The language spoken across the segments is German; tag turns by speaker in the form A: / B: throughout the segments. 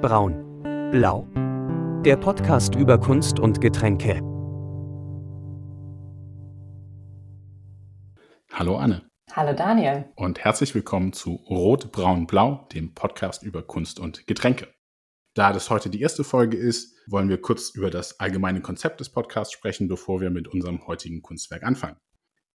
A: Braun. Blau. Der Podcast über Kunst und Getränke.
B: Hallo Anne.
C: Hallo Daniel.
B: Und herzlich willkommen zu Rot, Braun, Blau, dem Podcast über Kunst und Getränke. Da das heute die erste Folge ist, wollen wir kurz über das allgemeine Konzept des Podcasts sprechen, bevor wir mit unserem heutigen Kunstwerk anfangen.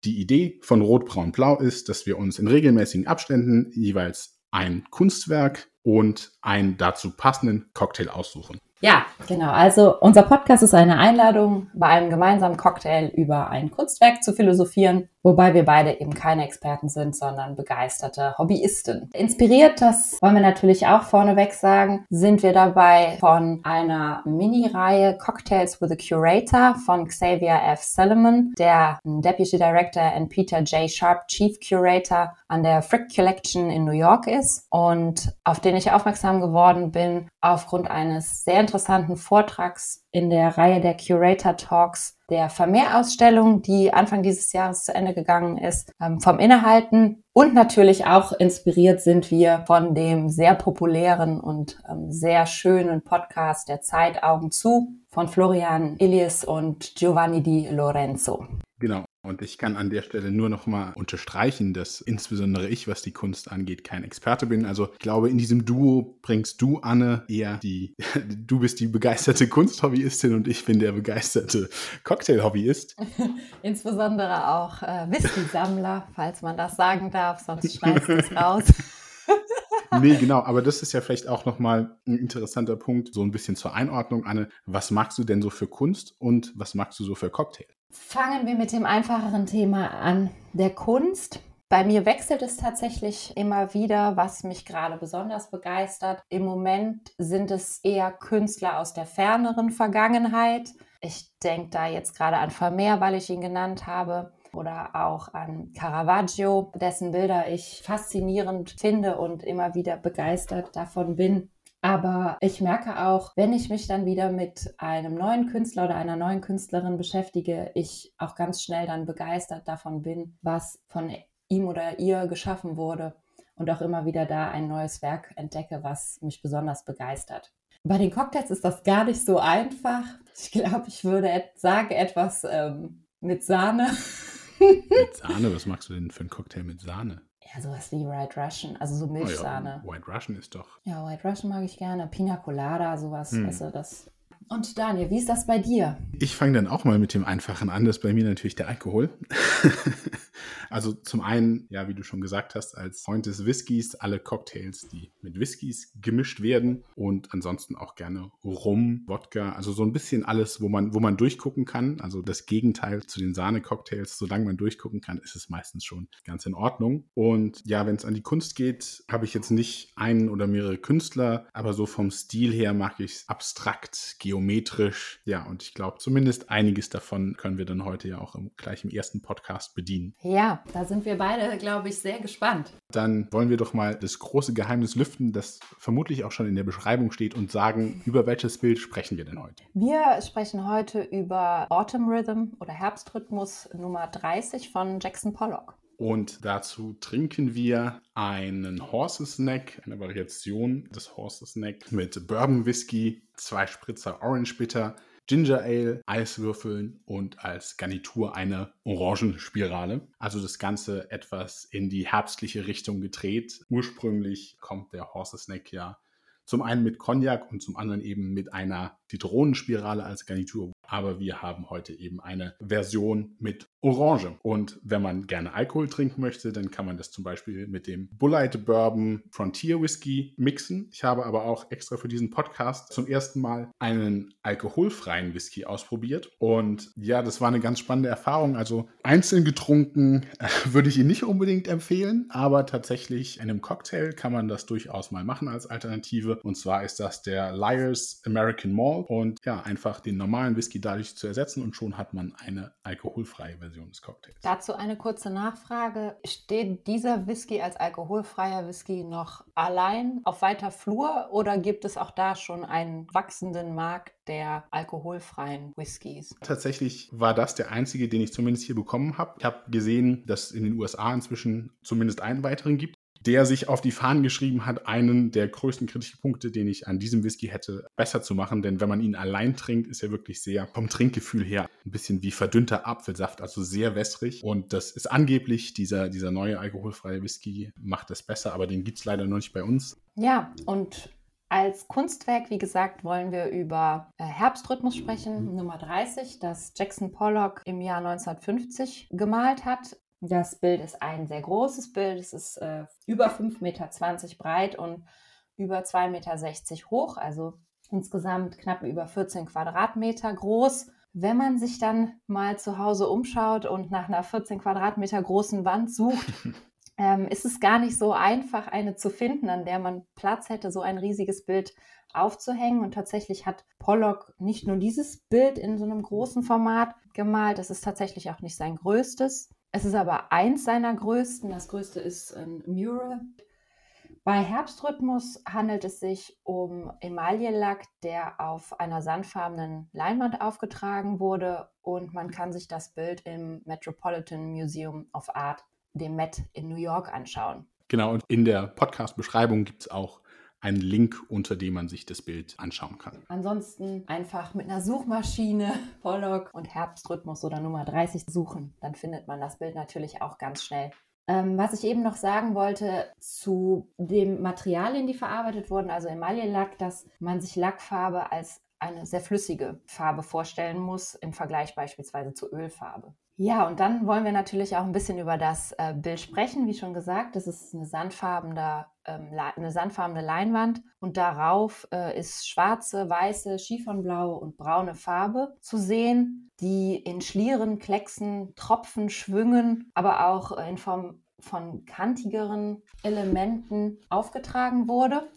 B: Die Idee von Rot, Braun, Blau ist, dass wir uns in regelmäßigen Abständen jeweils ein Kunstwerk und einen dazu passenden Cocktail aussuchen.
C: Ja, genau. Also unser Podcast ist eine Einladung, bei einem gemeinsamen Cocktail über ein Kunstwerk zu philosophieren, wobei wir beide eben keine Experten sind, sondern begeisterte Hobbyisten. Inspiriert, das wollen wir natürlich auch vorneweg sagen, sind wir dabei von einer Mini-Reihe Cocktails with a Curator von Xavier F. Solomon, der Deputy Director und Peter J. Sharp Chief Curator an der Frick Collection in New York ist und auf den ich aufmerksam geworden bin aufgrund eines sehr interessanten Vortrags in der Reihe der Curator Talks der Vermehrausstellung, die Anfang dieses Jahres zu Ende gegangen ist, ähm, vom Innehalten. Und natürlich auch inspiriert sind wir von dem sehr populären und ähm, sehr schönen Podcast der Zeit Augen zu von Florian Illies und Giovanni Di Lorenzo.
B: Genau. Und ich kann an der Stelle nur noch mal unterstreichen, dass insbesondere ich, was die Kunst angeht, kein Experte bin. Also ich glaube, in diesem Duo bringst du, Anne, eher die, du bist die begeisterte Kunsthobbyistin und ich bin der begeisterte Cocktail-Hobbyist.
C: Insbesondere auch äh, Whisky-Sammler, falls man das sagen darf, sonst schneidest du es raus.
B: nee, genau, aber das ist ja vielleicht auch nochmal ein interessanter Punkt, so ein bisschen zur Einordnung, Anne. Was magst du denn so für Kunst und was magst du so für Cocktail?
C: Fangen wir mit dem einfacheren Thema an, der Kunst. Bei mir wechselt es tatsächlich immer wieder, was mich gerade besonders begeistert. Im Moment sind es eher Künstler aus der ferneren Vergangenheit. Ich denke da jetzt gerade an Vermeer, weil ich ihn genannt habe, oder auch an Caravaggio, dessen Bilder ich faszinierend finde und immer wieder begeistert davon bin. Aber ich merke auch, wenn ich mich dann wieder mit einem neuen Künstler oder einer neuen Künstlerin beschäftige, ich auch ganz schnell dann begeistert davon bin, was von ihm oder ihr geschaffen wurde und auch immer wieder da ein neues Werk entdecke, was mich besonders begeistert. Bei den Cocktails ist das gar nicht so einfach. Ich glaube, ich würde sagen, etwas ähm, mit Sahne.
B: Mit Sahne? Was magst du denn für einen Cocktail mit Sahne?
C: Ja, sowas wie White Russian, also so Milchsahne.
B: Oh ja, White Russian ist doch.
C: Ja, White Russian mag ich gerne. Pina Colada, sowas. Hm. Also das. Und Daniel, wie ist das bei dir?
B: Ich fange dann auch mal mit dem Einfachen an. Das ist bei mir natürlich der Alkohol. Also zum einen, ja, wie du schon gesagt hast, als Freund des Whiskys alle Cocktails, die mit Whiskys gemischt werden und ansonsten auch gerne Rum, Wodka, also so ein bisschen alles, wo man, wo man durchgucken kann. Also das Gegenteil zu den Sahne-Cocktails. Solange man durchgucken kann, ist es meistens schon ganz in Ordnung. Und ja, wenn es an die Kunst geht, habe ich jetzt nicht einen oder mehrere Künstler, aber so vom Stil her mag ich es abstrakt, geometrisch. Ja, und ich glaube, zumindest einiges davon können wir dann heute ja auch im, gleich im ersten Podcast bedienen.
C: Ja, da sind wir beide, glaube ich, sehr gespannt.
B: Dann wollen wir doch mal das große Geheimnis lüften, das vermutlich auch schon in der Beschreibung steht und sagen, über welches Bild sprechen wir denn heute?
C: Wir sprechen heute über Autumn Rhythm oder Herbstrhythmus Nummer 30 von Jackson Pollock.
B: Und dazu trinken wir einen Horses Neck, eine Variation des Horses Neck mit Bourbon Whisky, zwei Spritzer Orange Bitter, Ginger Ale, Eiswürfeln und als Garnitur eine Orangenspirale. Also das Ganze etwas in die herbstliche Richtung gedreht. Ursprünglich kommt der Horses Neck ja zum einen mit Cognac und zum anderen eben mit einer Zitronenspirale als Garnitur. Aber wir haben heute eben eine Version mit Orange. Und wenn man gerne Alkohol trinken möchte, dann kann man das zum Beispiel mit dem Bullite Bourbon Frontier Whisky mixen. Ich habe aber auch extra für diesen Podcast zum ersten Mal einen alkoholfreien Whisky ausprobiert. Und ja, das war eine ganz spannende Erfahrung. Also einzeln getrunken äh, würde ich ihn nicht unbedingt empfehlen, aber tatsächlich in einem Cocktail kann man das durchaus mal machen als Alternative. Und zwar ist das der Liars American Malt und ja, einfach den normalen Whisky dadurch zu ersetzen und schon hat man eine alkoholfreie Version. Version des Cocktails.
C: Dazu eine kurze Nachfrage. Steht dieser Whisky als alkoholfreier Whisky noch allein auf weiter Flur oder gibt es auch da schon einen wachsenden Markt der alkoholfreien Whiskys?
B: Tatsächlich war das der einzige, den ich zumindest hier bekommen habe. Ich habe gesehen, dass es in den USA inzwischen zumindest einen weiteren gibt. Der sich auf die Fahnen geschrieben hat, einen der größten Kritikpunkte, den ich an diesem Whisky hätte, besser zu machen. Denn wenn man ihn allein trinkt, ist er wirklich sehr vom Trinkgefühl her ein bisschen wie verdünnter Apfelsaft, also sehr wässrig. Und das ist angeblich, dieser, dieser neue alkoholfreie Whisky macht das besser, aber den gibt es leider noch nicht bei uns.
C: Ja, und als Kunstwerk, wie gesagt, wollen wir über äh, Herbstrhythmus sprechen, mhm. Nummer 30, das Jackson Pollock im Jahr 1950 gemalt hat. Das Bild ist ein sehr großes Bild. Es ist äh, über 5,20 Meter breit und über 2,60 Meter hoch, also insgesamt knapp über 14 Quadratmeter groß. Wenn man sich dann mal zu Hause umschaut und nach einer 14 Quadratmeter großen Wand sucht, ähm, ist es gar nicht so einfach, eine zu finden, an der man Platz hätte, so ein riesiges Bild aufzuhängen. Und tatsächlich hat Pollock nicht nur dieses Bild in so einem großen Format gemalt, das ist tatsächlich auch nicht sein größtes. Es ist aber eins seiner größten. Das größte ist ein Mural. Bei Herbstrhythmus handelt es sich um Emaillellack, der auf einer sandfarbenen Leinwand aufgetragen wurde und man kann sich das Bild im Metropolitan Museum of Art dem Met in New York anschauen.
B: Genau, und in der Podcast-Beschreibung gibt es auch einen Link, unter dem man sich das Bild anschauen kann.
C: Ansonsten einfach mit einer Suchmaschine Pollock und Herbstrhythmus oder Nummer 30 suchen. Dann findet man das Bild natürlich auch ganz schnell. Ähm, was ich eben noch sagen wollte zu den Materialien, die verarbeitet wurden, also Emaille-Lack, dass man sich Lackfarbe als eine sehr flüssige Farbe vorstellen muss, im Vergleich beispielsweise zur Ölfarbe. Ja, und dann wollen wir natürlich auch ein bisschen über das äh, Bild sprechen. Wie schon gesagt, das ist eine sandfarbene, ähm, eine sandfarbene Leinwand und darauf äh, ist schwarze, weiße, Chiffernblaue und braune Farbe zu sehen, die in Schlieren, Klecksen, Tropfen, Schwüngen, aber auch äh, in Form von kantigeren Elementen aufgetragen wurde.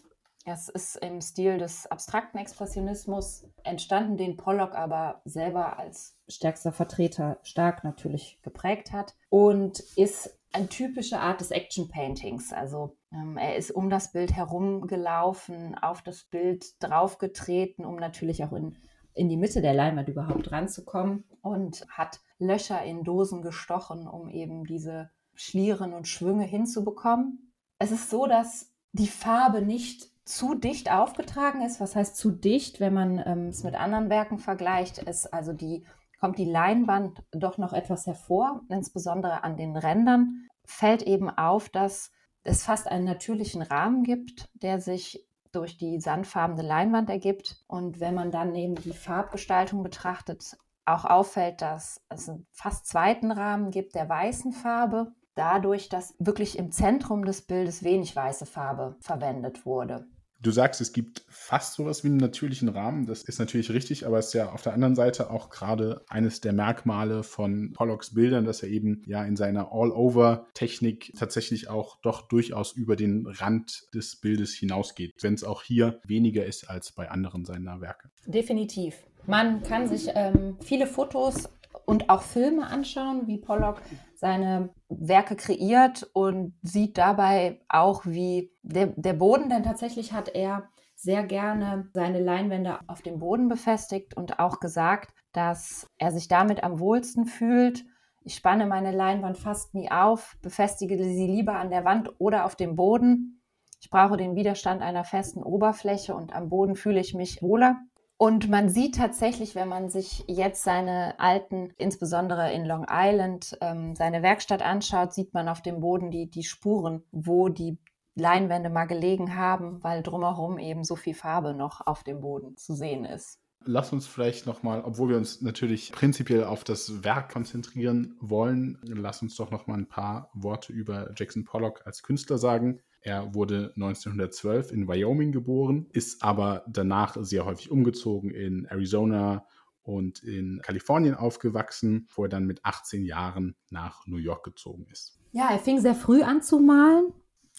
C: Es ist im Stil des abstrakten Expressionismus entstanden, den Pollock aber selber als stärkster Vertreter stark natürlich geprägt hat und ist eine typische Art des Action Paintings. Also ähm, er ist um das Bild herumgelaufen, auf das Bild draufgetreten, um natürlich auch in, in die Mitte der Leinwand überhaupt ranzukommen und hat Löcher in Dosen gestochen, um eben diese Schlieren und Schwünge hinzubekommen. Es ist so, dass die Farbe nicht zu dicht aufgetragen ist. Was heißt zu dicht, wenn man ähm, es mit anderen Werken vergleicht, ist also die, kommt die Leinwand doch noch etwas hervor, insbesondere an den Rändern fällt eben auf, dass es fast einen natürlichen Rahmen gibt, der sich durch die sandfarbene Leinwand ergibt. Und wenn man dann eben die Farbgestaltung betrachtet, auch auffällt, dass es einen fast zweiten Rahmen gibt der weißen Farbe, dadurch, dass wirklich im Zentrum des Bildes wenig weiße Farbe verwendet wurde.
B: Du sagst, es gibt fast sowas wie einen natürlichen Rahmen. Das ist natürlich richtig, aber es ist ja auf der anderen Seite auch gerade eines der Merkmale von Pollocks Bildern, dass er eben ja in seiner All-Over-Technik tatsächlich auch doch durchaus über den Rand des Bildes hinausgeht, wenn es auch hier weniger ist als bei anderen seiner Werke.
C: Definitiv. Man kann sich ähm, viele Fotos und auch Filme anschauen, wie Pollock seine Werke kreiert und sieht dabei auch, wie der, der Boden, denn tatsächlich hat er sehr gerne seine Leinwände auf dem Boden befestigt und auch gesagt, dass er sich damit am wohlsten fühlt. Ich spanne meine Leinwand fast nie auf, befestige sie lieber an der Wand oder auf dem Boden. Ich brauche den Widerstand einer festen Oberfläche und am Boden fühle ich mich wohler. Und man sieht tatsächlich, wenn man sich jetzt seine alten, insbesondere in Long Island, ähm, seine Werkstatt anschaut, sieht man auf dem Boden die, die Spuren, wo die Leinwände mal gelegen haben, weil drumherum eben so viel Farbe noch auf dem Boden zu sehen ist.
B: Lass uns vielleicht nochmal, obwohl wir uns natürlich prinzipiell auf das Werk konzentrieren wollen, lass uns doch nochmal ein paar Worte über Jackson Pollock als Künstler sagen. Er wurde 1912 in Wyoming geboren, ist aber danach sehr häufig umgezogen in Arizona und in Kalifornien aufgewachsen, wo er dann mit 18 Jahren nach New York gezogen ist.
C: Ja, er fing sehr früh an zu malen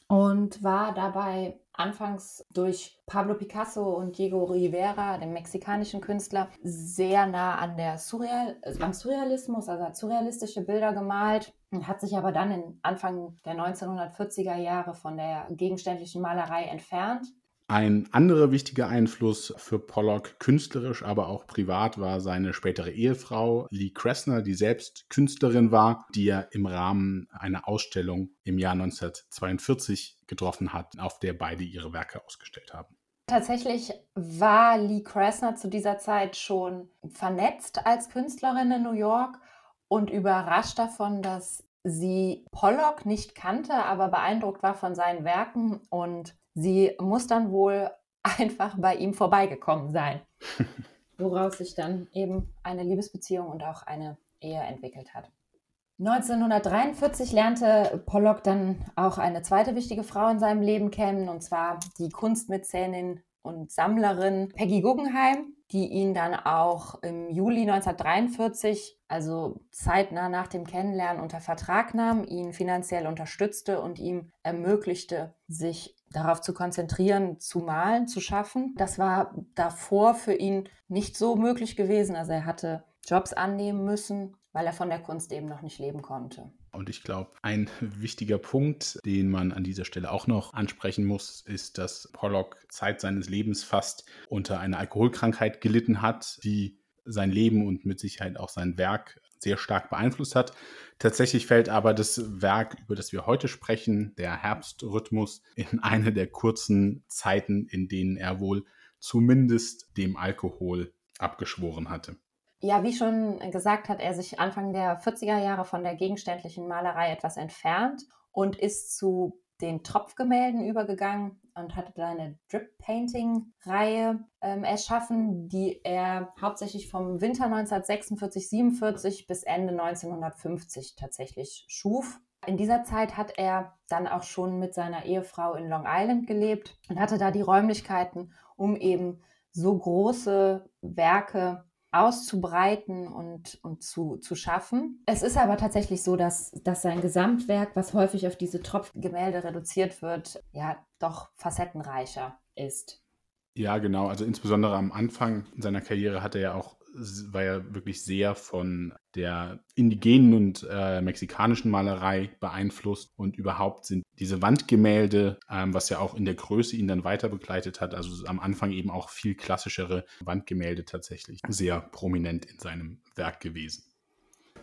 C: und war dabei anfangs durch Pablo Picasso und Diego Rivera, dem mexikanischen Künstler, sehr nah an der Surreal, also am Surrealismus, also hat surrealistische Bilder gemalt und hat sich aber dann in Anfang der 1940er Jahre von der gegenständlichen Malerei entfernt.
B: Ein anderer wichtiger Einfluss für Pollock, künstlerisch, aber auch privat, war seine spätere Ehefrau Lee Kressner, die selbst Künstlerin war, die er im Rahmen einer Ausstellung im Jahr 1942 getroffen hat, auf der beide ihre Werke ausgestellt haben.
C: Tatsächlich war Lee Kressner zu dieser Zeit schon vernetzt als Künstlerin in New York und überrascht davon, dass sie Pollock nicht kannte, aber beeindruckt war von seinen Werken und sie muss dann wohl einfach bei ihm vorbeigekommen sein. Woraus sich dann eben eine Liebesbeziehung und auch eine Ehe entwickelt hat. 1943 lernte Pollock dann auch eine zweite wichtige Frau in seinem Leben kennen, und zwar die Kunstmäzenin und Sammlerin Peggy Guggenheim, die ihn dann auch im Juli 1943, also zeitnah nach dem Kennenlernen, unter Vertrag nahm, ihn finanziell unterstützte und ihm ermöglichte, sich darauf zu konzentrieren, zu malen, zu schaffen. Das war davor für ihn nicht so möglich gewesen. Also er hatte Jobs annehmen müssen, weil er von der Kunst eben noch nicht leben konnte.
B: Und ich glaube, ein wichtiger Punkt, den man an dieser Stelle auch noch ansprechen muss, ist, dass Pollock Zeit seines Lebens fast unter einer Alkoholkrankheit gelitten hat, die sein Leben und mit Sicherheit auch sein Werk sehr stark beeinflusst hat. Tatsächlich fällt aber das Werk, über das wir heute sprechen, der Herbstrhythmus, in eine der kurzen Zeiten, in denen er wohl zumindest dem Alkohol abgeschworen hatte.
C: Ja, wie schon gesagt, hat er sich Anfang der 40er Jahre von der gegenständlichen Malerei etwas entfernt und ist zu den Tropfgemälden übergegangen und hat seine Drip-Painting-Reihe ähm, erschaffen, die er hauptsächlich vom Winter 1946-47 bis Ende 1950 tatsächlich schuf. In dieser Zeit hat er dann auch schon mit seiner Ehefrau in Long Island gelebt und hatte da die Räumlichkeiten, um eben so große Werke auszubreiten und, und zu, zu schaffen. Es ist aber tatsächlich so, dass, dass sein Gesamtwerk, was häufig auf diese Tropfgemälde reduziert wird, ja doch facettenreicher ist.
B: Ja, genau. Also insbesondere am Anfang seiner Karriere hat er ja auch war ja wirklich sehr von der indigenen und äh, mexikanischen Malerei beeinflusst und überhaupt sind diese Wandgemälde, ähm, was ja auch in der Größe ihn dann weiter begleitet hat, also am Anfang eben auch viel klassischere Wandgemälde tatsächlich sehr prominent in seinem Werk gewesen.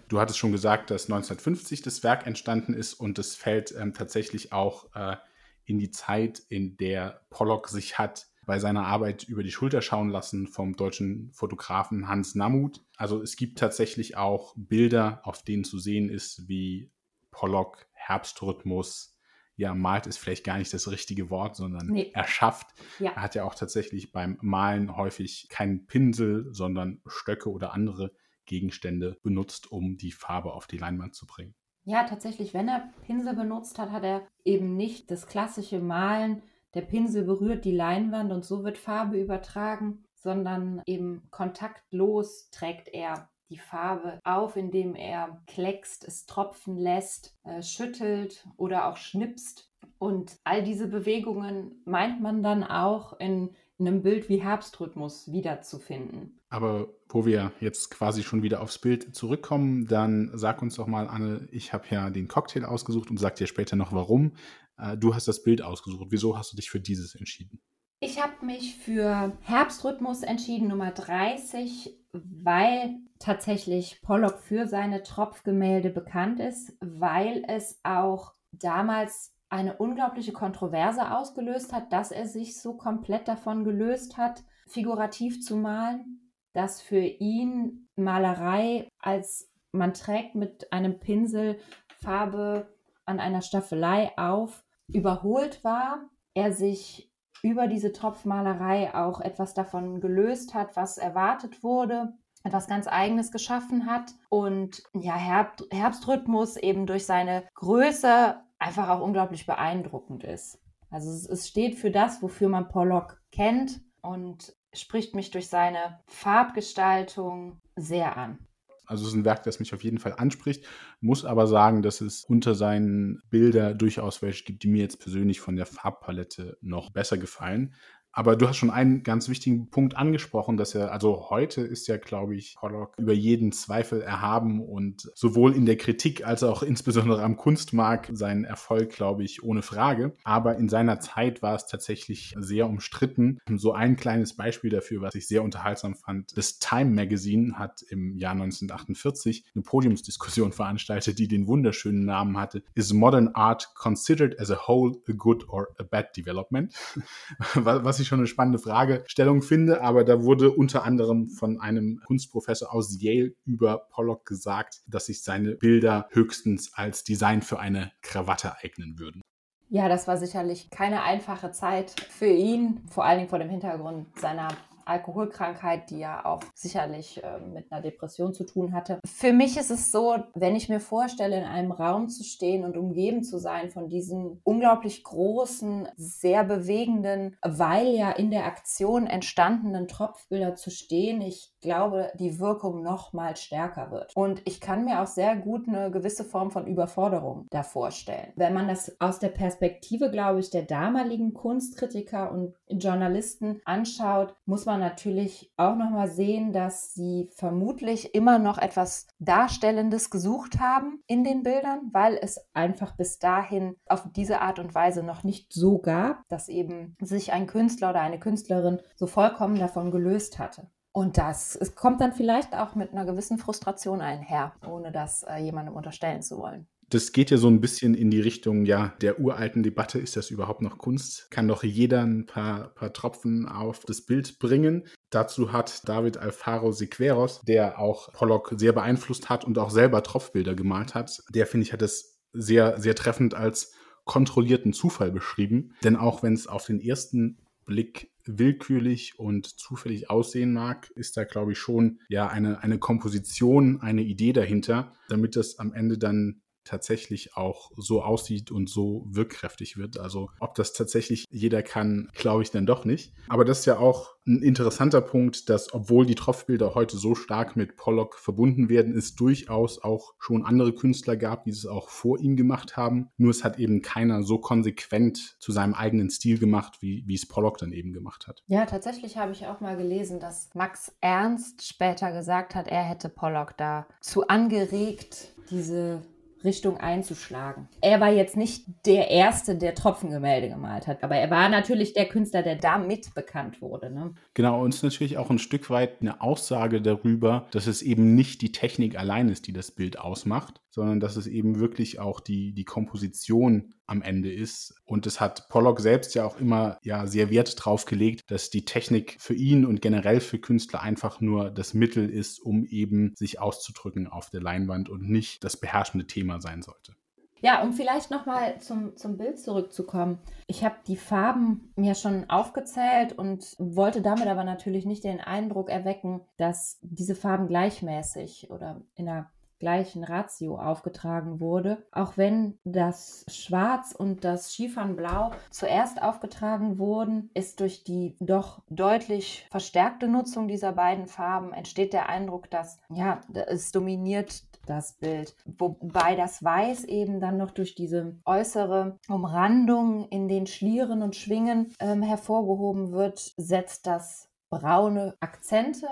B: Du hattest schon gesagt, dass 1950 das Werk entstanden ist und es fällt ähm, tatsächlich auch äh, in die Zeit, in der Pollock sich hat bei seiner Arbeit über die Schulter schauen lassen vom deutschen Fotografen Hans Namuth. Also es gibt tatsächlich auch Bilder, auf denen zu sehen ist, wie Pollock Herbstrhythmus ja, malt ist vielleicht gar nicht das richtige Wort, sondern nee. erschafft. Ja. Er hat ja auch tatsächlich beim Malen häufig keinen Pinsel, sondern Stöcke oder andere Gegenstände benutzt, um die Farbe auf die Leinwand zu bringen.
C: Ja, tatsächlich, wenn er Pinsel benutzt hat, hat er eben nicht das klassische Malen der Pinsel berührt die Leinwand und so wird Farbe übertragen, sondern eben kontaktlos trägt er die Farbe auf, indem er kleckst, es tropfen lässt, äh, schüttelt oder auch schnipst. Und all diese Bewegungen meint man dann auch in, in einem Bild wie Herbstrhythmus wiederzufinden.
B: Aber wo wir jetzt quasi schon wieder aufs Bild zurückkommen, dann sag uns doch mal, Anne, ich habe ja den Cocktail ausgesucht und sag dir später noch warum. Äh, du hast das Bild ausgesucht. Wieso hast du dich für dieses entschieden?
C: Ich habe mich für Herbstrhythmus entschieden, Nummer 30, weil tatsächlich Pollock für seine Tropfgemälde bekannt ist, weil es auch damals eine unglaubliche Kontroverse ausgelöst hat, dass er sich so komplett davon gelöst hat, figurativ zu malen, dass für ihn Malerei als man trägt mit einem Pinsel Farbe an einer Staffelei auf, überholt war, er sich über diese Tropfmalerei auch etwas davon gelöst hat, was erwartet wurde, etwas ganz Eigenes geschaffen hat und ja, Herb Herbstrhythmus eben durch seine Größe einfach auch unglaublich beeindruckend ist. Also es, es steht für das, wofür man Pollock kennt und spricht mich durch seine Farbgestaltung sehr an.
B: Also es ist ein Werk, das mich auf jeden Fall anspricht, muss aber sagen, dass es unter seinen Bildern durchaus welche gibt, die mir jetzt persönlich von der Farbpalette noch besser gefallen. Aber du hast schon einen ganz wichtigen Punkt angesprochen, dass er, also heute ist ja, glaube ich, Pollock über jeden Zweifel erhaben und sowohl in der Kritik als auch insbesondere am Kunstmarkt sein Erfolg, glaube ich, ohne Frage. Aber in seiner Zeit war es tatsächlich sehr umstritten. So ein kleines Beispiel dafür, was ich sehr unterhaltsam fand. Das Time Magazine hat im Jahr 1948 eine Podiumsdiskussion veranstaltet, die den wunderschönen Namen hatte, Is Modern Art Considered as a Whole a Good or a Bad Development? was ich ich schon eine spannende Fragestellung finde, aber da wurde unter anderem von einem Kunstprofessor aus Yale über Pollock gesagt, dass sich seine Bilder höchstens als Design für eine Krawatte eignen würden.
C: Ja, das war sicherlich keine einfache Zeit für ihn, vor allen Dingen vor dem Hintergrund seiner Alkoholkrankheit, die ja auch sicherlich äh, mit einer Depression zu tun hatte. Für mich ist es so, wenn ich mir vorstelle, in einem Raum zu stehen und umgeben zu sein von diesen unglaublich großen, sehr bewegenden, weil ja in der Aktion entstandenen Tropfbilder zu stehen, ich glaube, die Wirkung noch mal stärker wird. Und ich kann mir auch sehr gut eine gewisse Form von Überforderung da vorstellen. Wenn man das aus der Perspektive, glaube ich, der damaligen Kunstkritiker und Journalisten anschaut, muss man natürlich auch noch mal sehen, dass sie vermutlich immer noch etwas Darstellendes gesucht haben in den Bildern, weil es einfach bis dahin auf diese Art und Weise noch nicht so gab, dass eben sich ein Künstler oder eine Künstlerin so vollkommen davon gelöst hatte. Und das es kommt dann vielleicht auch mit einer gewissen Frustration einher, ohne das äh, jemandem unterstellen zu wollen.
B: Das geht ja so ein bisschen in die Richtung, ja, der uralten Debatte, ist das überhaupt noch Kunst? Kann doch jeder ein paar, paar Tropfen auf das Bild bringen? Dazu hat David Alfaro Sequeros, der auch Pollock sehr beeinflusst hat und auch selber Tropfbilder gemalt hat, der, finde ich, hat das sehr, sehr treffend als kontrollierten Zufall beschrieben. Denn auch wenn es auf den ersten Blick willkürlich und zufällig aussehen mag, ist da, glaube ich, schon ja eine, eine Komposition, eine Idee dahinter, damit das am Ende dann tatsächlich auch so aussieht und so wirkkräftig wird. Also ob das tatsächlich jeder kann, glaube ich dann doch nicht. Aber das ist ja auch ein interessanter Punkt, dass obwohl die Tropfbilder heute so stark mit Pollock verbunden werden, es durchaus auch schon andere Künstler gab, die es auch vor ihm gemacht haben. Nur es hat eben keiner so konsequent zu seinem eigenen Stil gemacht, wie, wie es Pollock dann eben gemacht hat.
C: Ja, tatsächlich habe ich auch mal gelesen, dass Max Ernst später gesagt hat, er hätte Pollock dazu angeregt, diese Richtung einzuschlagen. Er war jetzt nicht der Erste, der Tropfengemälde gemalt hat, aber er war natürlich der Künstler, der damit bekannt wurde. Ne?
B: Genau, und es ist natürlich auch ein Stück weit eine Aussage darüber, dass es eben nicht die Technik allein ist, die das Bild ausmacht, sondern dass es eben wirklich auch die, die Komposition am Ende ist. Und es hat Pollock selbst ja auch immer ja sehr Wert drauf gelegt, dass die Technik für ihn und generell für Künstler einfach nur das Mittel ist, um eben sich auszudrücken auf der Leinwand und nicht das beherrschende Thema sein sollte.
C: Ja, um vielleicht nochmal zum, zum Bild zurückzukommen. Ich habe die Farben mir schon aufgezählt und wollte damit aber natürlich nicht den Eindruck erwecken, dass diese Farben gleichmäßig oder in einer gleichen Ratio aufgetragen wurde. Auch wenn das Schwarz und das Schiefernblau zuerst aufgetragen wurden, ist durch die doch deutlich verstärkte Nutzung dieser beiden Farben entsteht der Eindruck, dass ja, es dominiert das Bild. Wobei das Weiß eben dann noch durch diese äußere Umrandung in den Schlieren und Schwingen ähm, hervorgehoben wird, setzt das braune Akzente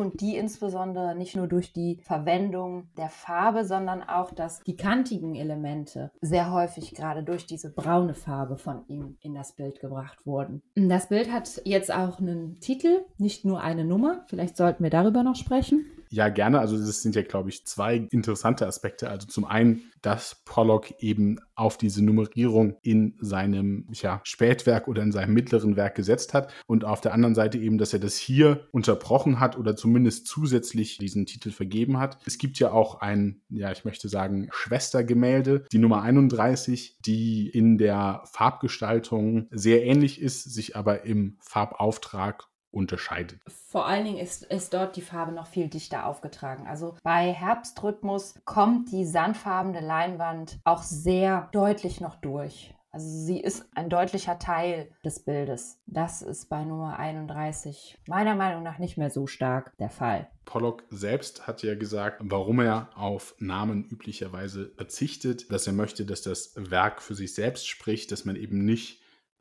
C: und die insbesondere nicht nur durch die Verwendung der Farbe, sondern auch, dass die kantigen Elemente sehr häufig gerade durch diese braune Farbe von ihm in das Bild gebracht wurden. Das Bild hat jetzt auch einen Titel, nicht nur eine Nummer. Vielleicht sollten wir darüber noch sprechen.
B: Ja, gerne. Also das sind ja, glaube ich, zwei interessante Aspekte. Also zum einen, dass Pollock eben auf diese Nummerierung in seinem ja, Spätwerk oder in seinem mittleren Werk gesetzt hat und auf der anderen Seite eben, dass er das hier unterbrochen hat oder zumindest zusätzlich diesen Titel vergeben hat. Es gibt ja auch ein, ja, ich möchte sagen, Schwestergemälde, die Nummer 31, die in der Farbgestaltung sehr ähnlich ist, sich aber im Farbauftrag unterscheidet.
C: Vor allen Dingen ist, ist dort die Farbe noch viel dichter aufgetragen. Also bei Herbstrhythmus kommt die sandfarbene Leinwand auch sehr deutlich noch durch. Also sie ist ein deutlicher Teil des Bildes. Das ist bei Nummer 31 meiner Meinung nach nicht mehr so stark der Fall.
B: Pollock selbst hat ja gesagt, warum er auf Namen üblicherweise verzichtet, dass er möchte, dass das Werk für sich selbst spricht, dass man eben nicht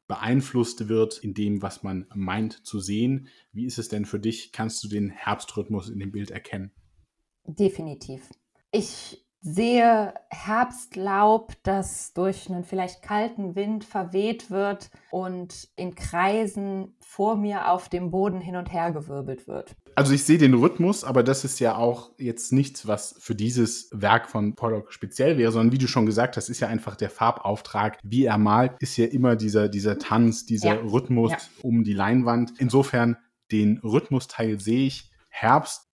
B: beeinflusst wird in dem, was man meint zu sehen. Wie ist es denn für dich? Kannst du den Herbstrhythmus in dem Bild erkennen?
C: Definitiv. Ich sehe Herbstlaub, das durch einen vielleicht kalten Wind verweht wird und in Kreisen vor mir auf dem Boden hin und her gewirbelt wird.
B: Also ich sehe den Rhythmus, aber das ist ja auch jetzt nichts, was für dieses Werk von Pollock speziell wäre, sondern wie du schon gesagt hast, ist ja einfach der Farbauftrag, wie er malt, ist ja immer dieser, dieser Tanz, dieser ja. Rhythmus ja. um die Leinwand. Insofern den Rhythmusteil sehe ich. Herbst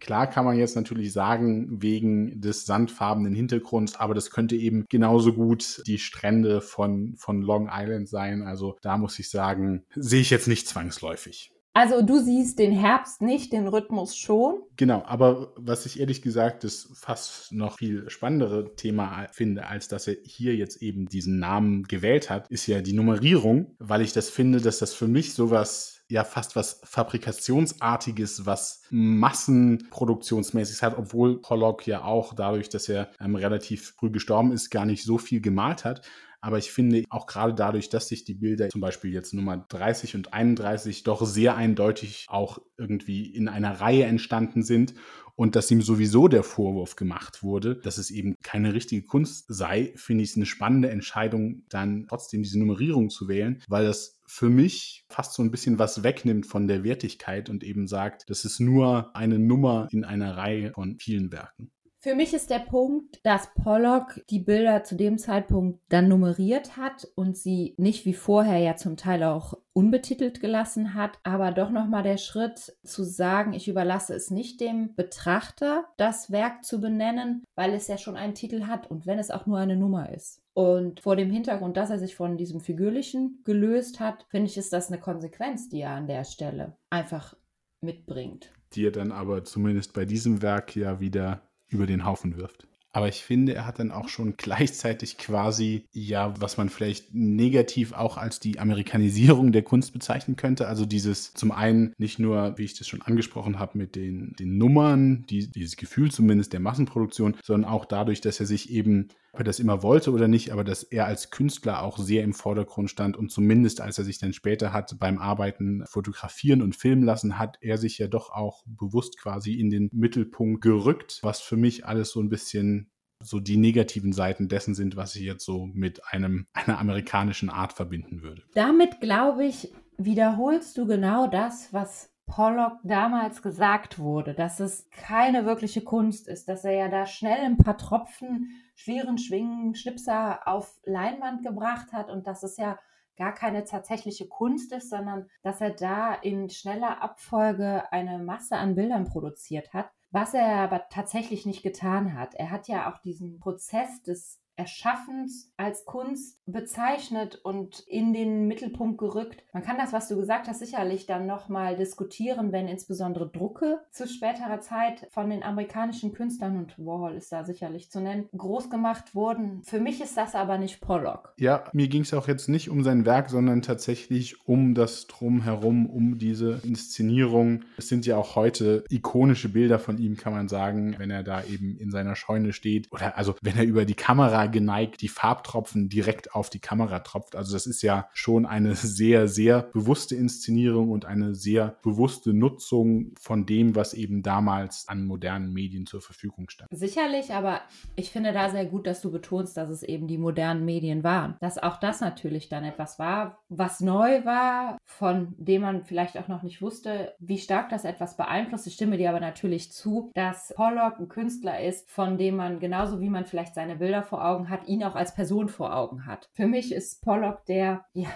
B: Klar kann man jetzt natürlich sagen, wegen des sandfarbenen Hintergrunds, aber das könnte eben genauso gut die Strände von, von Long Island sein. Also da muss ich sagen, sehe ich jetzt nicht zwangsläufig.
C: Also du siehst den Herbst nicht, den Rhythmus schon.
B: Genau, aber was ich ehrlich gesagt das fast noch viel spannendere Thema finde, als dass er hier jetzt eben diesen Namen gewählt hat, ist ja die Nummerierung, weil ich das finde, dass das für mich sowas ja fast was Fabrikationsartiges, was Massenproduktionsmäßiges hat, obwohl Pollock ja auch dadurch, dass er ähm, relativ früh gestorben ist, gar nicht so viel gemalt hat. Aber ich finde auch gerade dadurch, dass sich die Bilder zum Beispiel jetzt Nummer 30 und 31 doch sehr eindeutig auch irgendwie in einer Reihe entstanden sind und dass ihm sowieso der Vorwurf gemacht wurde, dass es eben keine richtige Kunst sei, finde ich es eine spannende Entscheidung, dann trotzdem diese Nummerierung zu wählen, weil das für mich fast so ein bisschen was wegnimmt von der Wertigkeit und eben sagt, das ist nur eine Nummer in einer Reihe von vielen Werken.
C: Für mich ist der Punkt, dass Pollock die Bilder zu dem Zeitpunkt dann nummeriert hat und sie nicht wie vorher ja zum Teil auch unbetitelt gelassen hat, aber doch nochmal der Schritt zu sagen, ich überlasse es nicht dem Betrachter, das Werk zu benennen, weil es ja schon einen Titel hat und wenn es auch nur eine Nummer ist. Und vor dem Hintergrund, dass er sich von diesem Figürlichen gelöst hat, finde ich, ist das eine Konsequenz, die er an der Stelle einfach mitbringt.
B: Die er dann aber zumindest bei diesem Werk ja wieder über den Haufen wirft. Aber ich finde, er hat dann auch schon gleichzeitig quasi, ja, was man vielleicht negativ auch als die Amerikanisierung der Kunst bezeichnen könnte. Also dieses zum einen nicht nur, wie ich das schon angesprochen habe, mit den, den Nummern, die, dieses Gefühl zumindest der Massenproduktion, sondern auch dadurch, dass er sich eben ob er das immer wollte oder nicht, aber dass er als Künstler auch sehr im Vordergrund stand und zumindest als er sich dann später hat beim Arbeiten fotografieren und filmen lassen, hat er sich ja doch auch bewusst quasi in den Mittelpunkt gerückt, was für mich alles so ein bisschen so die negativen Seiten dessen sind, was ich jetzt so mit einem, einer amerikanischen Art verbinden würde.
C: Damit glaube ich, wiederholst du genau das, was Pollock damals gesagt wurde, dass es keine wirkliche Kunst ist, dass er ja da schnell ein paar Tropfen schweren Schwingen, Schnipser auf Leinwand gebracht hat und dass es ja gar keine tatsächliche Kunst ist, sondern dass er da in schneller Abfolge eine Masse an Bildern produziert hat, was er aber tatsächlich nicht getan hat. Er hat ja auch diesen Prozess des Erschaffens als Kunst bezeichnet und in den Mittelpunkt gerückt. Man kann das, was du gesagt hast, sicherlich dann nochmal diskutieren, wenn insbesondere Drucke zu späterer Zeit von den amerikanischen Künstlern, und Warhol ist da sicherlich zu nennen, groß gemacht wurden. Für mich ist das aber nicht Pollock.
B: Ja, mir ging es auch jetzt nicht um sein Werk, sondern tatsächlich um das Drumherum, um diese Inszenierung. Es sind ja auch heute ikonische Bilder von ihm, kann man sagen, wenn er da eben in seiner Scheune steht oder also wenn er über die Kamera geneigt, die Farbtropfen direkt auf die Kamera tropft. Also das ist ja schon eine sehr, sehr bewusste Inszenierung und eine sehr bewusste Nutzung von dem, was eben damals an modernen Medien zur Verfügung stand.
C: Sicherlich, aber ich finde da sehr gut, dass du betonst, dass es eben die modernen Medien waren. Dass auch das natürlich dann etwas war, was neu war, von dem man vielleicht auch noch nicht wusste, wie stark das etwas beeinflusst. Ich stimme dir aber natürlich zu, dass Pollock ein Künstler ist, von dem man genauso wie man vielleicht seine Bilder vor Augen Augen hat, ihn auch als Person vor Augen hat. Für mich ist Pollock der ja,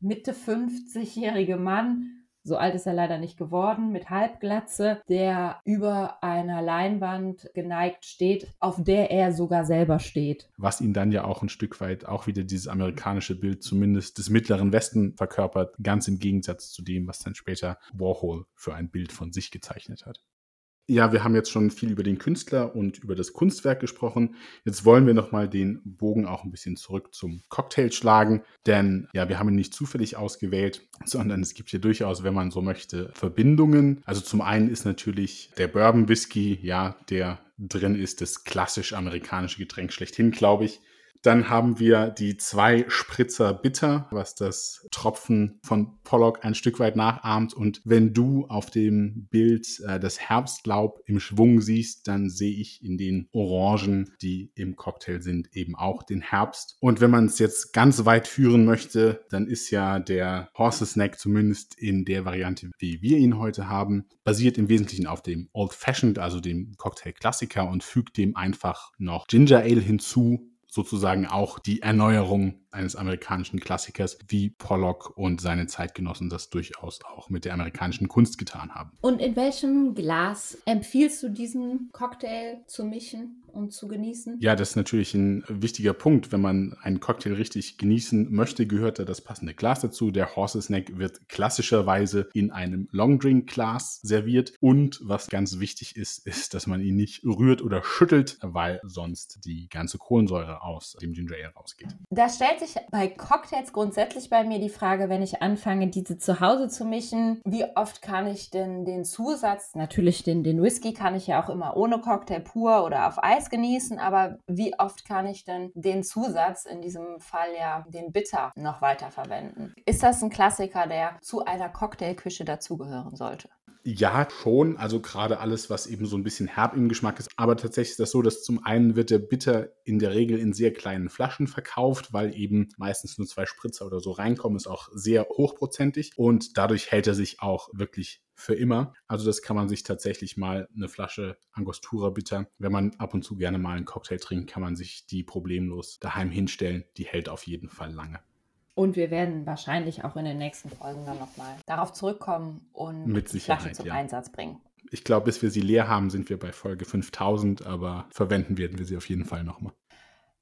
C: Mitte 50-jährige Mann, so alt ist er leider nicht geworden, mit Halbglatze, der über einer Leinwand geneigt steht, auf der er sogar selber steht.
B: Was ihn dann ja auch ein Stück weit auch wieder dieses amerikanische Bild zumindest des mittleren Westen verkörpert, ganz im Gegensatz zu dem, was dann später Warhol für ein Bild von sich gezeichnet hat. Ja, wir haben jetzt schon viel über den Künstler und über das Kunstwerk gesprochen. Jetzt wollen wir nochmal den Bogen auch ein bisschen zurück zum Cocktail schlagen, denn ja, wir haben ihn nicht zufällig ausgewählt, sondern es gibt hier durchaus, wenn man so möchte, Verbindungen. Also zum einen ist natürlich der Bourbon Whisky, ja, der drin ist, das klassisch amerikanische Getränk schlechthin, glaube ich. Dann haben wir die zwei Spritzer Bitter, was das Tropfen von Pollock ein Stück weit nachahmt. Und wenn du auf dem Bild äh, das Herbstlaub im Schwung siehst, dann sehe ich in den Orangen, die im Cocktail sind, eben auch den Herbst. Und wenn man es jetzt ganz weit führen möchte, dann ist ja der Horse Snack zumindest in der Variante, wie wir ihn heute haben, basiert im Wesentlichen auf dem Old Fashioned, also dem Cocktail Klassiker und fügt dem einfach noch Ginger Ale hinzu, sozusagen auch die Erneuerung eines amerikanischen Klassikers, wie Pollock und seine Zeitgenossen das durchaus auch mit der amerikanischen Kunst getan haben.
C: Und in welchem Glas empfiehlst du diesen Cocktail zu mischen und zu genießen?
B: Ja, das ist natürlich ein wichtiger Punkt. Wenn man einen Cocktail richtig genießen möchte, gehört da das passende Glas dazu. Der Horses Neck wird klassischerweise in einem Long Drink Glas serviert. Und was ganz wichtig ist, ist, dass man ihn nicht rührt oder schüttelt, weil sonst die ganze Kohlensäure aus dem Ginger Ale rausgeht.
C: Da stellt stellt sich bei Cocktails grundsätzlich bei mir die Frage, wenn ich anfange, diese zu Hause zu mischen, wie oft kann ich denn den Zusatz, natürlich den, den Whisky kann ich ja auch immer ohne Cocktail pur oder auf Eis genießen, aber wie oft kann ich denn den Zusatz, in diesem Fall ja den Bitter, noch weiter verwenden? Ist das ein Klassiker, der zu einer Cocktailküche dazugehören sollte?
B: Ja, schon. Also gerade alles, was eben so ein bisschen herb im Geschmack ist. Aber tatsächlich ist das so, dass zum einen wird der Bitter in der Regel in sehr kleinen Flaschen verkauft, weil eben meistens nur zwei Spritzer oder so reinkommen. Ist auch sehr hochprozentig und dadurch hält er sich auch wirklich für immer. Also das kann man sich tatsächlich mal eine Flasche Angostura Bitter, wenn man ab und zu gerne mal einen Cocktail trinkt, kann man sich die problemlos daheim hinstellen. Die hält auf jeden Fall lange.
C: Und wir werden wahrscheinlich auch in den nächsten Folgen dann nochmal darauf zurückkommen und
B: Mit
C: Flaschen zum
B: ja.
C: Einsatz bringen.
B: Ich glaube, bis wir sie leer haben, sind wir bei Folge 5000, aber verwenden werden wir sie auf jeden Fall nochmal.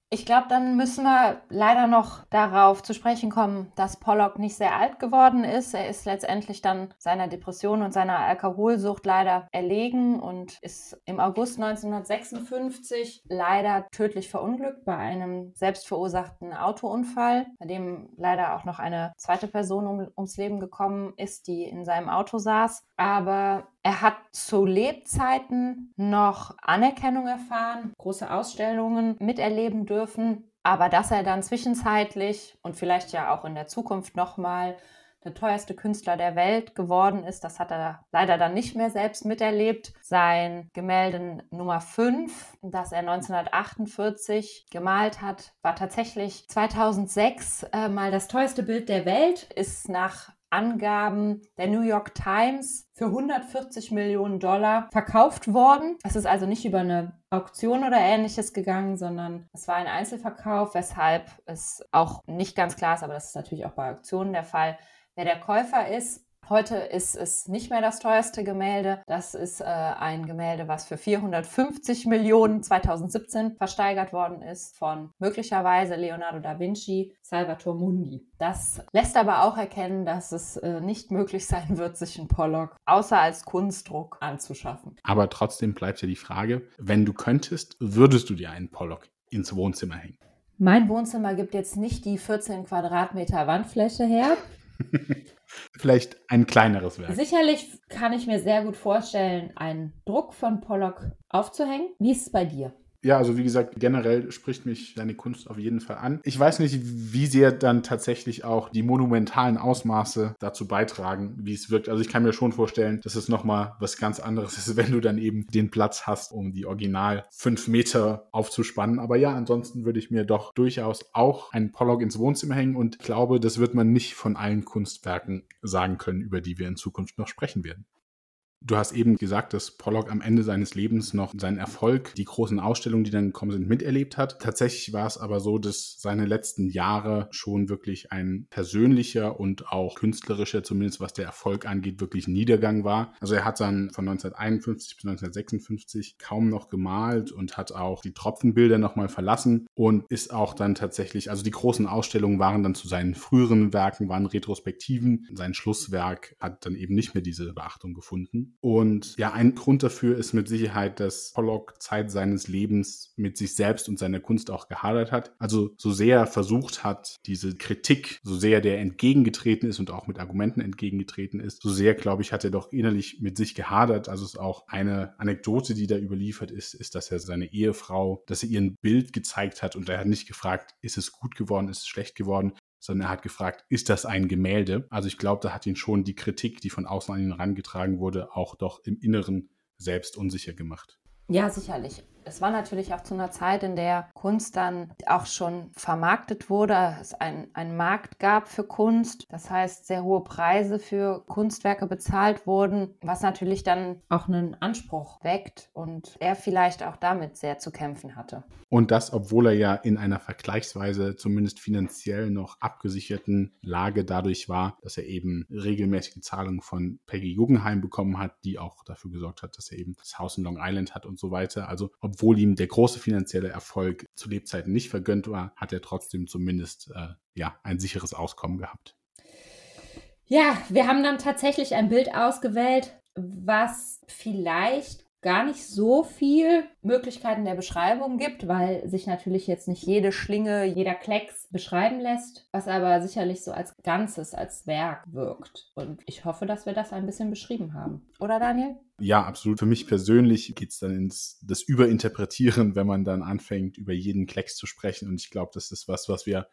C: Ich glaube, dann müssen wir leider noch darauf zu sprechen kommen, dass Pollock nicht sehr alt geworden ist. Er ist letztendlich dann seiner Depression und seiner Alkoholsucht leider erlegen und ist im August 1956 leider tödlich verunglückt bei einem selbstverursachten Autounfall, bei dem leider auch noch eine zweite Person um, ums Leben gekommen ist, die in seinem Auto saß. Aber er hat zu Lebzeiten noch Anerkennung erfahren, große Ausstellungen miterleben dürfen, aber dass er dann zwischenzeitlich und vielleicht ja auch in der Zukunft nochmal der teuerste Künstler der Welt geworden ist. Das hat er leider dann nicht mehr selbst miterlebt. Sein Gemälde Nummer 5, das er 1948 gemalt hat, war tatsächlich 2006 äh, mal das teuerste Bild der Welt, ist nach Angaben der New York Times für 140 Millionen Dollar verkauft worden. Es ist also nicht über eine Auktion oder ähnliches gegangen, sondern es war ein Einzelverkauf, weshalb es auch nicht ganz klar ist, aber das ist natürlich auch bei Auktionen der Fall, wer der Käufer ist. Heute ist es nicht mehr das teuerste Gemälde. Das ist äh, ein Gemälde, was für 450 Millionen 2017 versteigert worden ist von möglicherweise Leonardo da Vinci, Salvator Mundi. Das lässt aber auch erkennen, dass es äh, nicht möglich sein wird, sich einen Pollock außer als Kunstdruck anzuschaffen.
B: Aber trotzdem bleibt ja die Frage, wenn du könntest, würdest du dir einen Pollock ins Wohnzimmer hängen?
C: Mein Wohnzimmer gibt jetzt nicht die 14 Quadratmeter Wandfläche her.
B: Vielleicht ein kleineres Werk.
C: Sicherlich kann ich mir sehr gut vorstellen, einen Druck von Pollock aufzuhängen. Wie ist es bei dir?
B: Ja, also wie gesagt, generell spricht mich deine Kunst auf jeden Fall an. Ich weiß nicht, wie sehr dann tatsächlich auch die monumentalen Ausmaße dazu beitragen, wie es wirkt. Also ich kann mir schon vorstellen, dass es nochmal was ganz anderes ist, wenn du dann eben den Platz hast, um die original fünf Meter aufzuspannen. Aber ja, ansonsten würde ich mir doch durchaus auch einen Pollock ins Wohnzimmer hängen und glaube, das wird man nicht von allen Kunstwerken sagen können, über die wir in Zukunft noch sprechen werden. Du hast eben gesagt, dass Pollock am Ende seines Lebens noch seinen Erfolg, die großen Ausstellungen, die dann gekommen sind, miterlebt hat. Tatsächlich war es aber so, dass seine letzten Jahre schon wirklich ein persönlicher und auch künstlerischer, zumindest was der Erfolg angeht, wirklich Niedergang war. Also er hat dann von 1951 bis 1956 kaum noch gemalt und hat auch die Tropfenbilder nochmal verlassen und ist auch dann tatsächlich, also die großen Ausstellungen waren dann zu seinen früheren Werken, waren Retrospektiven. Sein Schlusswerk hat dann eben nicht mehr diese Beachtung gefunden. Und ja, ein Grund dafür ist mit Sicherheit, dass Pollock Zeit seines Lebens mit sich selbst und seiner Kunst auch gehadert hat. Also so sehr er versucht hat, diese Kritik, so sehr der entgegengetreten ist und auch mit Argumenten entgegengetreten ist, so sehr, glaube ich, hat er doch innerlich mit sich gehadert. Also es ist auch eine Anekdote, die da überliefert ist, ist, dass er seine Ehefrau, dass er ihr ein Bild gezeigt hat und er hat nicht gefragt, ist es gut geworden, ist es schlecht geworden, sondern er hat gefragt, ist das ein Gemälde? Also ich glaube, da hat ihn schon die Kritik, die von außen an ihn herangetragen wurde, auch doch im Inneren selbst unsicher gemacht.
C: Ja, sicherlich. Es war natürlich auch zu einer Zeit, in der Kunst dann auch schon vermarktet wurde, es einen, einen Markt gab für Kunst. Das heißt, sehr hohe Preise für Kunstwerke bezahlt wurden, was natürlich dann auch einen Anspruch weckt und er vielleicht auch damit sehr zu kämpfen hatte.
B: Und das, obwohl er ja in einer vergleichsweise zumindest finanziell noch abgesicherten Lage dadurch war, dass er eben regelmäßige Zahlungen von Peggy Guggenheim bekommen hat, die auch dafür gesorgt hat, dass er eben das Haus in Long Island hat und so weiter. Also, obwohl ihm der große finanzielle Erfolg zu Lebzeiten nicht vergönnt war, hat er trotzdem zumindest äh, ja, ein sicheres Auskommen gehabt.
C: Ja, wir haben dann tatsächlich ein Bild ausgewählt, was vielleicht gar nicht so viel Möglichkeiten der Beschreibung gibt, weil sich natürlich jetzt nicht jede Schlinge, jeder Klecks beschreiben lässt, was aber sicherlich so als Ganzes, als Werk wirkt. Und ich hoffe, dass wir das ein bisschen beschrieben haben. Oder Daniel?
B: Ja, absolut. Für mich persönlich geht es dann ins das Überinterpretieren, wenn man dann anfängt, über jeden Klecks zu sprechen. Und ich glaube, das ist was, was wir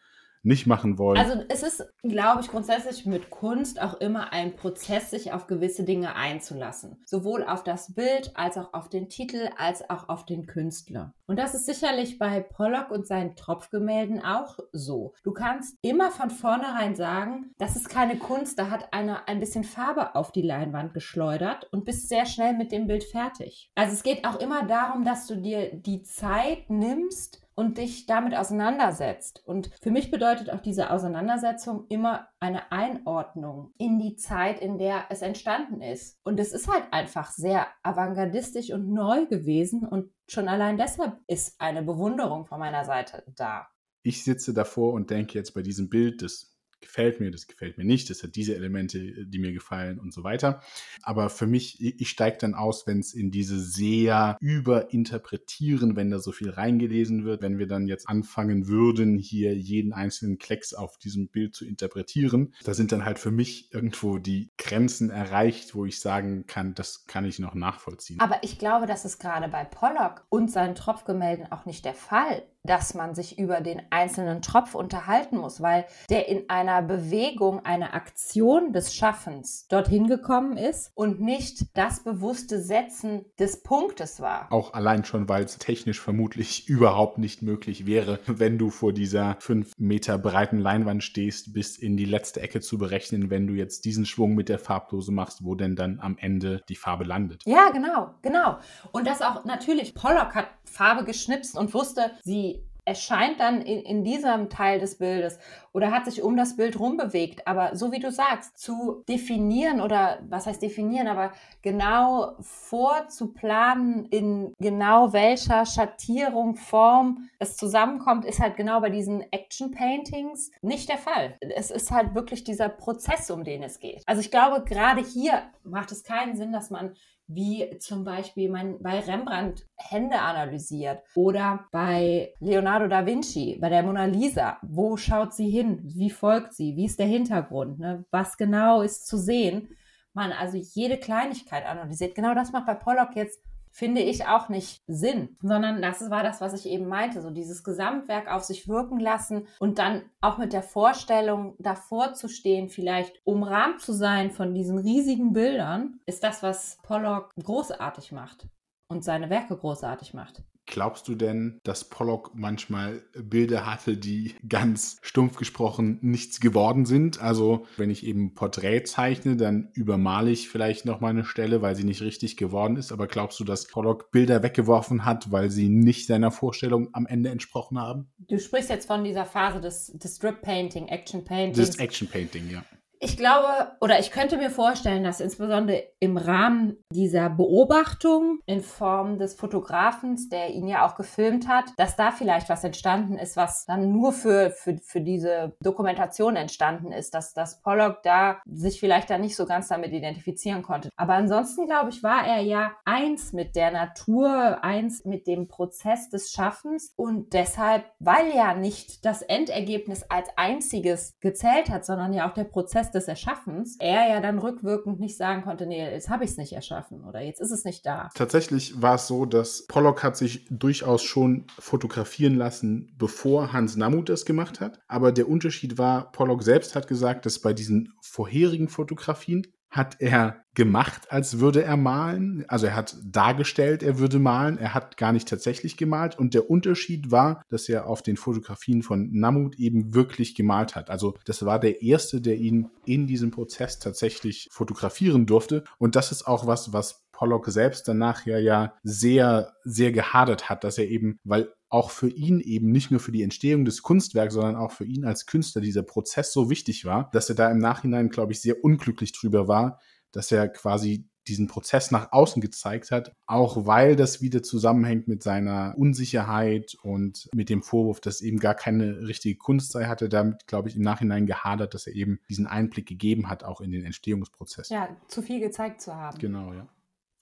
B: nicht machen wollen.
C: Also es ist, glaube ich, grundsätzlich mit Kunst auch immer ein Prozess, sich auf gewisse Dinge einzulassen. Sowohl auf das Bild als auch auf den Titel als auch auf den Künstler. Und das ist sicherlich bei Pollock und seinen Tropfgemälden auch so. Du kannst immer von vornherein sagen, das ist keine Kunst, da hat einer ein bisschen Farbe auf die Leinwand geschleudert und bist sehr schnell mit dem Bild fertig. Also es geht auch immer darum, dass du dir die Zeit nimmst, und dich damit auseinandersetzt. Und für mich bedeutet auch diese Auseinandersetzung immer eine Einordnung in die Zeit, in der es entstanden ist. Und es ist halt einfach sehr avantgardistisch und neu gewesen und schon allein deshalb ist eine Bewunderung von meiner Seite da.
B: Ich sitze davor und denke jetzt bei diesem Bild, das gefällt mir, das gefällt mir nicht, das hat diese Elemente, die mir gefallen und so weiter. Aber für mich, ich steige dann aus, wenn es in diese sehr überinterpretieren, wenn da so viel reingelesen wird, wenn wir dann jetzt anfangen würden, hier jeden einzelnen Klecks auf diesem Bild zu interpretieren, da sind dann halt für mich irgendwo die Grenzen erreicht, wo ich sagen kann, das kann ich noch nachvollziehen.
C: Aber ich glaube, das ist gerade bei Pollock und seinen Tropfgemälden auch nicht der Fall dass man sich über den einzelnen Tropf unterhalten muss, weil der in einer Bewegung, einer Aktion des Schaffens dorthin gekommen ist und nicht das bewusste Setzen des Punktes war.
B: Auch allein schon, weil es technisch vermutlich überhaupt nicht möglich wäre, wenn du vor dieser fünf Meter breiten Leinwand stehst, bis in die letzte Ecke zu berechnen, wenn du jetzt diesen Schwung mit der Farbdose machst, wo denn dann am Ende die Farbe landet.
C: Ja, genau, genau. Und das auch natürlich, Pollock hat Farbe geschnipst und wusste, sie erscheint dann in, in diesem Teil des Bildes oder hat sich um das Bild rumbewegt. Aber so wie du sagst, zu definieren oder was heißt definieren, aber genau vorzuplanen, in genau welcher Schattierung, Form es zusammenkommt, ist halt genau bei diesen Action Paintings nicht der Fall. Es ist halt wirklich dieser Prozess, um den es geht. Also ich glaube, gerade hier macht es keinen Sinn, dass man wie zum Beispiel man bei Rembrandt Hände analysiert oder bei Leonardo da Vinci, bei der Mona Lisa. Wo schaut sie hin? Wie folgt sie? Wie ist der Hintergrund? Ne? Was genau ist zu sehen? Man also jede Kleinigkeit analysiert. Genau das macht bei Pollock jetzt finde ich auch nicht Sinn, sondern das war das, was ich eben meinte, so dieses Gesamtwerk auf sich wirken lassen und dann auch mit der Vorstellung davor zu stehen, vielleicht umrahmt zu sein von diesen riesigen Bildern, ist das, was Pollock großartig macht und seine Werke großartig macht.
B: Glaubst du denn, dass Pollock manchmal Bilder hatte, die ganz stumpf gesprochen nichts geworden sind? Also, wenn ich eben Porträt zeichne, dann übermale ich vielleicht noch mal eine Stelle, weil sie nicht richtig geworden ist. Aber glaubst du, dass Pollock Bilder weggeworfen hat, weil sie nicht seiner Vorstellung am Ende entsprochen haben?
C: Du sprichst jetzt von dieser Phase des, des Strip Painting, Action Painting.
B: Des Action Painting, ja
C: Ich glaube, oder ich könnte mir vorstellen, dass insbesondere im Rahmen dieser Beobachtung in Form des Fotografens, der ihn ja auch gefilmt hat, dass da vielleicht was entstanden ist, was dann nur für, für, für diese Dokumentation entstanden ist, dass, dass Pollock da sich vielleicht da nicht so ganz damit identifizieren konnte. Aber ansonsten, glaube ich, war er ja eins mit der Natur, eins mit dem Prozess des Schaffens und deshalb, weil ja nicht das Endergebnis als einziges gezählt hat, sondern ja auch der Prozess des Erschaffens, er ja dann rückwirkend nicht sagen konnte, nee, jetzt habe ich es nicht erschaffen oder jetzt ist es nicht da.
B: Tatsächlich war es so, dass Pollock hat sich durchaus schon fotografieren lassen, bevor Hans Namuth das gemacht hat. Aber der Unterschied war, Pollock selbst hat gesagt, dass bei diesen vorherigen Fotografien hat er gemacht, als würde er malen. Also er hat dargestellt, er würde malen. Er hat gar nicht tatsächlich gemalt. Und der Unterschied war, dass er auf den Fotografien von Namut eben wirklich gemalt hat. Also das war der erste, der ihn in diesem Prozess tatsächlich fotografieren durfte. Und das ist auch was, was Pollock selbst danach ja, ja sehr, sehr gehadert hat, dass er eben, weil auch für ihn eben nicht nur für die Entstehung des Kunstwerks, sondern auch für ihn als Künstler dieser Prozess so wichtig war, dass er da im Nachhinein, glaube ich, sehr unglücklich drüber war, dass er quasi diesen Prozess nach außen gezeigt hat, auch weil das wieder zusammenhängt mit seiner Unsicherheit und mit dem Vorwurf, dass eben gar keine richtige Kunst sei, hat er damit, glaube ich, im Nachhinein gehadert, dass er eben diesen Einblick gegeben hat, auch in den Entstehungsprozess.
C: Ja, zu viel gezeigt zu haben.
B: Genau, ja.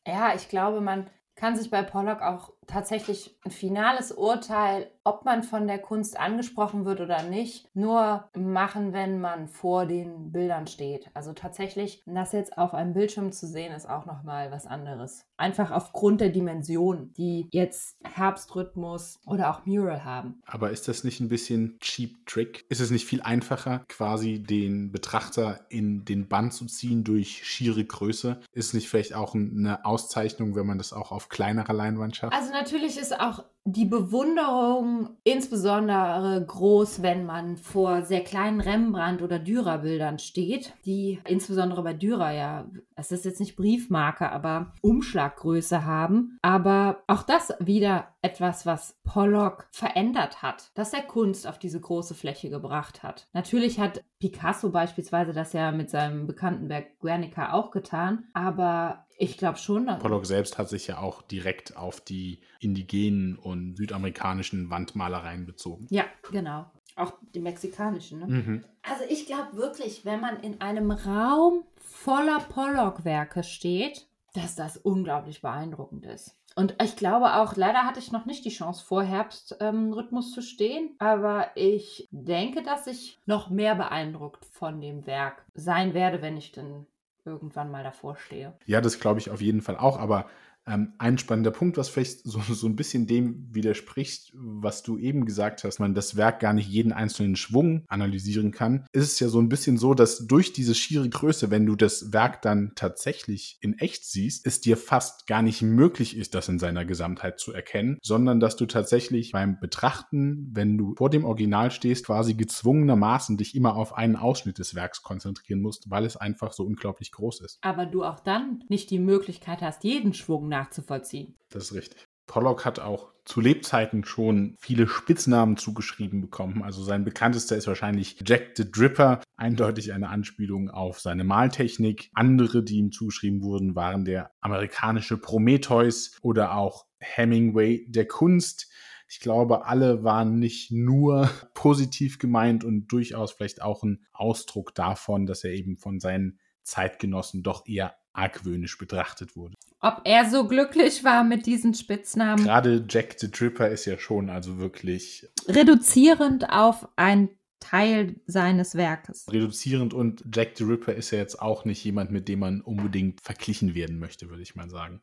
C: Ja, ich glaube, man kann sich bei Pollock auch tatsächlich ein finales Urteil, ob man von der Kunst angesprochen wird oder nicht, nur machen, wenn man vor den Bildern steht. Also tatsächlich, das jetzt auf einem Bildschirm zu sehen, ist auch nochmal was anderes. Einfach aufgrund der Dimension, die jetzt Herbstrhythmus oder auch Mural haben.
B: Aber ist das nicht ein bisschen cheap Trick? Ist es nicht viel einfacher, quasi den Betrachter in den Bann zu ziehen durch schiere Größe? Ist nicht vielleicht auch eine Auszeichnung, wenn man das auch auf kleinerer Leinwand schafft?
C: Also natürlich ist auch die Bewunderung insbesondere groß, wenn man vor sehr kleinen Rembrandt- oder Dürer-Bildern steht, die insbesondere bei Dürer ja, es ist jetzt nicht Briefmarke, aber Umschlaggröße haben. Aber auch das wieder etwas, was Pollock verändert hat, dass er Kunst auf diese große Fläche gebracht hat. Natürlich hat Picasso beispielsweise das ja mit seinem bekannten Werk Guernica auch getan, aber ich glaube schon.
B: Pollock selbst hat sich ja auch direkt auf die indigenen und südamerikanischen Wandmalereien bezogen.
C: Ja, genau. Auch die mexikanischen. Ne? Mhm. Also ich glaube wirklich, wenn man in einem Raum voller Pollock-Werke steht, dass das unglaublich beeindruckend ist. Und ich glaube auch, leider hatte ich noch nicht die Chance, vor Herbstrhythmus ähm, zu stehen, aber ich denke, dass ich noch mehr beeindruckt von dem Werk sein werde, wenn ich dann irgendwann mal davor stehe.
B: Ja, das glaube ich auf jeden Fall auch, aber ähm, ein spannender Punkt, was vielleicht so, so ein bisschen dem widerspricht, was du eben gesagt hast, man das Werk gar nicht jeden einzelnen Schwung analysieren kann, ist es ja so ein bisschen so, dass durch diese schiere Größe, wenn du das Werk dann tatsächlich in echt siehst, es dir fast gar nicht möglich ist, das in seiner Gesamtheit zu erkennen, sondern dass du tatsächlich beim Betrachten, wenn du vor dem Original stehst, quasi gezwungenermaßen dich immer auf einen Ausschnitt des Werks konzentrieren musst, weil es einfach so unglaublich groß ist.
C: Aber du auch dann nicht die Möglichkeit hast, jeden Schwung nachzuvollziehen.
B: Das ist richtig. Pollock hat auch zu Lebzeiten schon viele Spitznamen zugeschrieben bekommen. Also sein bekanntester ist wahrscheinlich Jack the Dripper, eindeutig eine Anspielung auf seine Maltechnik. Andere, die ihm zugeschrieben wurden, waren der amerikanische Prometheus oder auch Hemingway der Kunst. Ich glaube, alle waren nicht nur positiv gemeint und durchaus vielleicht auch ein Ausdruck davon, dass er eben von seinen Zeitgenossen doch eher argwöhnisch betrachtet wurde.
C: Ob er so glücklich war mit diesen Spitznamen?
B: Gerade Jack the Dripper ist ja schon also wirklich
C: reduzierend auf ein Teil seines Werkes.
B: Reduzierend und Jack the Ripper ist ja jetzt auch nicht jemand, mit dem man unbedingt verglichen werden möchte, würde ich mal sagen.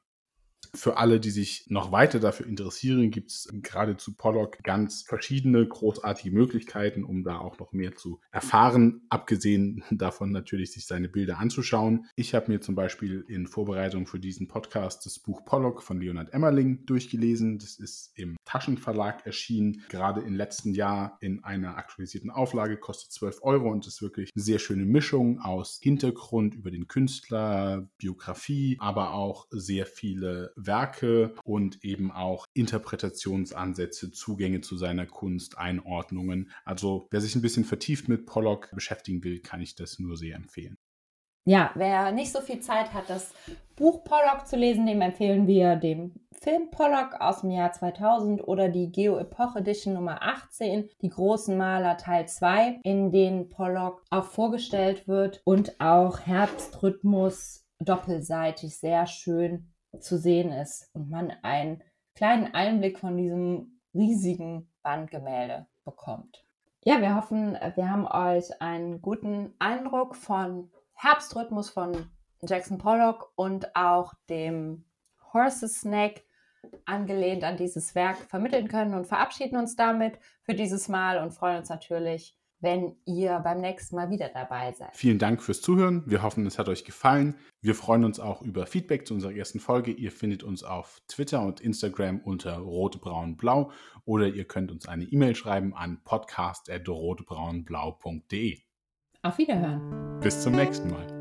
B: Für alle, die sich noch weiter dafür interessieren, gibt es gerade zu Pollock ganz verschiedene großartige Möglichkeiten, um da auch noch mehr zu erfahren, abgesehen davon natürlich, sich seine Bilder anzuschauen. Ich habe mir zum Beispiel in Vorbereitung für diesen Podcast das Buch Pollock von Leonard Emmerling durchgelesen. Das ist im Taschenverlag erschienen, gerade im letzten Jahr in einer aktualisierten Auflage, kostet 12 Euro und ist wirklich eine sehr schöne Mischung aus Hintergrund über den Künstler, Biografie, aber auch sehr viele Werke und eben auch Interpretationsansätze, Zugänge zu seiner Kunst, Einordnungen. Also wer sich ein bisschen vertieft mit Pollock beschäftigen will, kann ich das nur sehr empfehlen.
C: Ja, wer nicht so viel Zeit hat, das Buch Pollock zu lesen, dem empfehlen wir den Film Pollock aus dem Jahr 2000 oder die Geo-Epoch Edition Nummer 18, die großen Maler Teil 2, in denen Pollock auch vorgestellt wird und auch Herbstrhythmus doppelseitig sehr schön zu sehen ist und man einen kleinen Einblick von diesem riesigen Wandgemälde bekommt. Ja, wir hoffen, wir haben euch einen guten Eindruck von Herbstrhythmus von Jackson Pollock und auch dem Horses Snake angelehnt an dieses Werk vermitteln können und verabschieden uns damit für dieses Mal und freuen uns natürlich, wenn ihr beim nächsten Mal wieder dabei seid.
B: Vielen Dank fürs Zuhören. Wir hoffen, es hat euch gefallen. Wir freuen uns auch über Feedback zu unserer ersten Folge. Ihr findet uns auf Twitter und Instagram unter rotbraunblau oder ihr könnt uns eine E-Mail schreiben an podcast.rotebraunblau.de.
C: Auf Wiederhören.
B: Bis zum nächsten Mal.